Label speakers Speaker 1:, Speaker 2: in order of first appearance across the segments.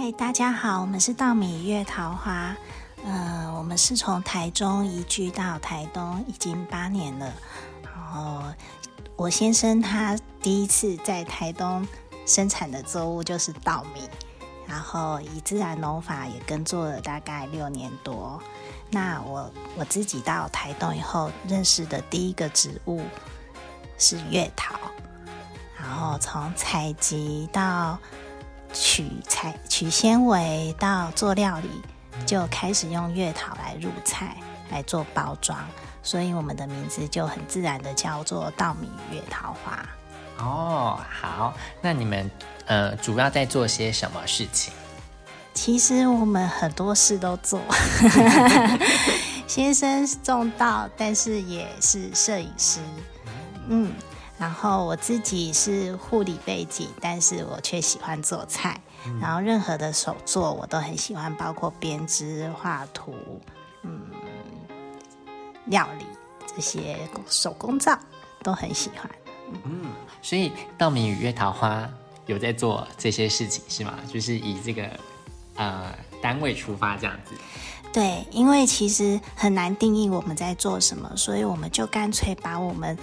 Speaker 1: 嗨，大家好，我们是稻米月桃花。呃，我们是从台中移居到台东，已经八年了。然后我先生他第一次在台东生产的作物就是稻米，然后以自然农法也耕作了大概六年多。那我我自己到台东以后认识的第一个植物是月桃，然后从采集到取材取纤维到做料理，就开始用月桃来入菜来做包装，所以我们的名字就很自然的叫做稻米月桃花。
Speaker 2: 哦，好，那你们呃主要在做些什么事情？
Speaker 1: 其实我们很多事都做，先生是种稻，但是也是摄影师，嗯，然后我自己是护理背景，但是我却喜欢做菜，然后任何的手作我都很喜欢，包括编织、画图，嗯，料理这些手工皂都很喜欢。
Speaker 2: 嗯，所以稻米与月桃花有在做这些事情是吗？就是以这个。呃，单位出发这样子，
Speaker 1: 对，因为其实很难定义我们在做什么，所以我们就干脆把我们，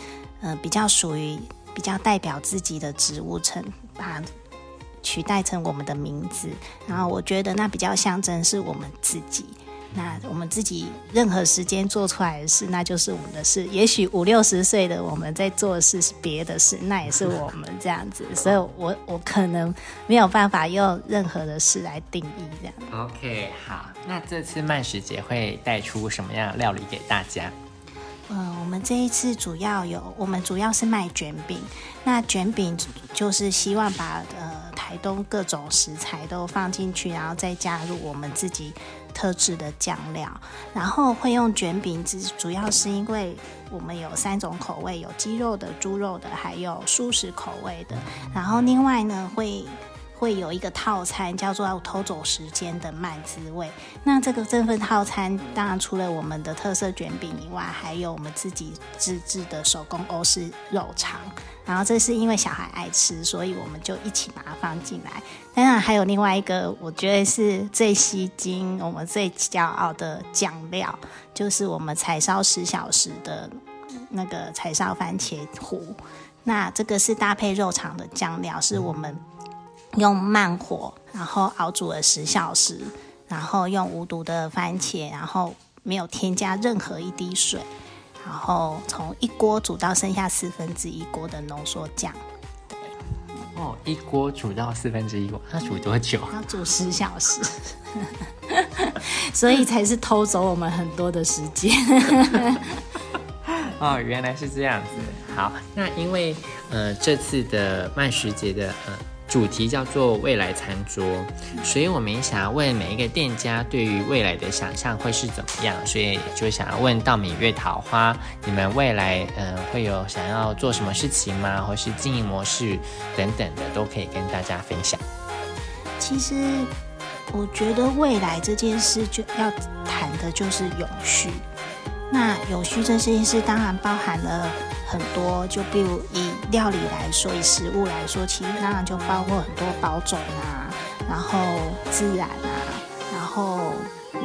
Speaker 1: 呃，比较属于比较代表自己的职务称，把取代成我们的名字，然后我觉得那比较象征是我们自己。那我们自己任何时间做出来的事，那就是我们的事。也许五六十岁的我们在做的事是别的事，那也是我们这样子。所以，我我可能没有办法用任何的事来定义这
Speaker 2: 样。OK，好，那这次慢食节会带出什么样料理给大家？
Speaker 1: 嗯，我们这一次主要有，我们主要是卖卷饼。那卷饼就是希望把呃台东各种食材都放进去，然后再加入我们自己特制的酱料。然后会用卷饼，只主要是因为我们有三种口味，有鸡肉的、猪肉的，还有素食口味的。然后另外呢会。会有一个套餐叫做“偷走时间的慢滋味”。那这个这份套餐，当然除了我们的特色卷饼以外，还有我们自己自制的手工欧式肉肠。然后这是因为小孩爱吃，所以我们就一起把它放进来。当然还有另外一个，我觉得是最吸睛、我们最骄傲的酱料，就是我们柴烧十小时的那个柴烧番茄糊。那这个是搭配肉肠的酱料，是我们。用慢火，然后熬煮了十小时，然后用无毒的番茄，然后没有添加任何一滴水，然后从一锅煮到剩下四分之一锅的浓缩酱。对，
Speaker 2: 哦，一锅煮到四分之一锅，那煮多久？
Speaker 1: 要煮十小时，所以才是偷走我们很多的时间。
Speaker 2: 哦，原来是这样子。好，那因为呃这次的慢食节的呃。主题叫做未来餐桌，所以我们也想要问每一个店家对于未来的想象会是怎么样，所以就想要问稻米月桃花，你们未来嗯会有想要做什么事情吗？或是经营模式等等的，都可以跟大家分享。
Speaker 1: 其实我觉得未来这件事就要谈的就是永续。那永续这件事当然包含了。很多，就比如以料理来说，以食物来说，其实当然就包括很多保种啊，然后自然啊，然后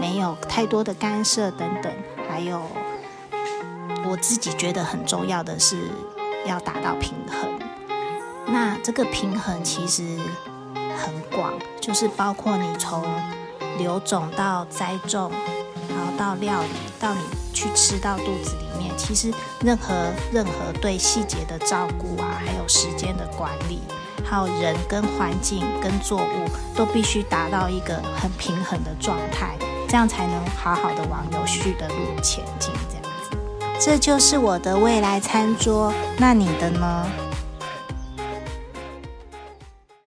Speaker 1: 没有太多的干涉等等，还有我自己觉得很重要的是要达到平衡。那这个平衡其实很广，就是包括你从留种到栽种，然后到料理，到你去吃到肚子里面。其实，任何任何对细节的照顾啊，还有时间的管理，还有人跟环境跟作物，都必须达到一个很平衡的状态，这样才能好好的往有序的路前进。这样子，这就是我的未来餐桌。那你的呢？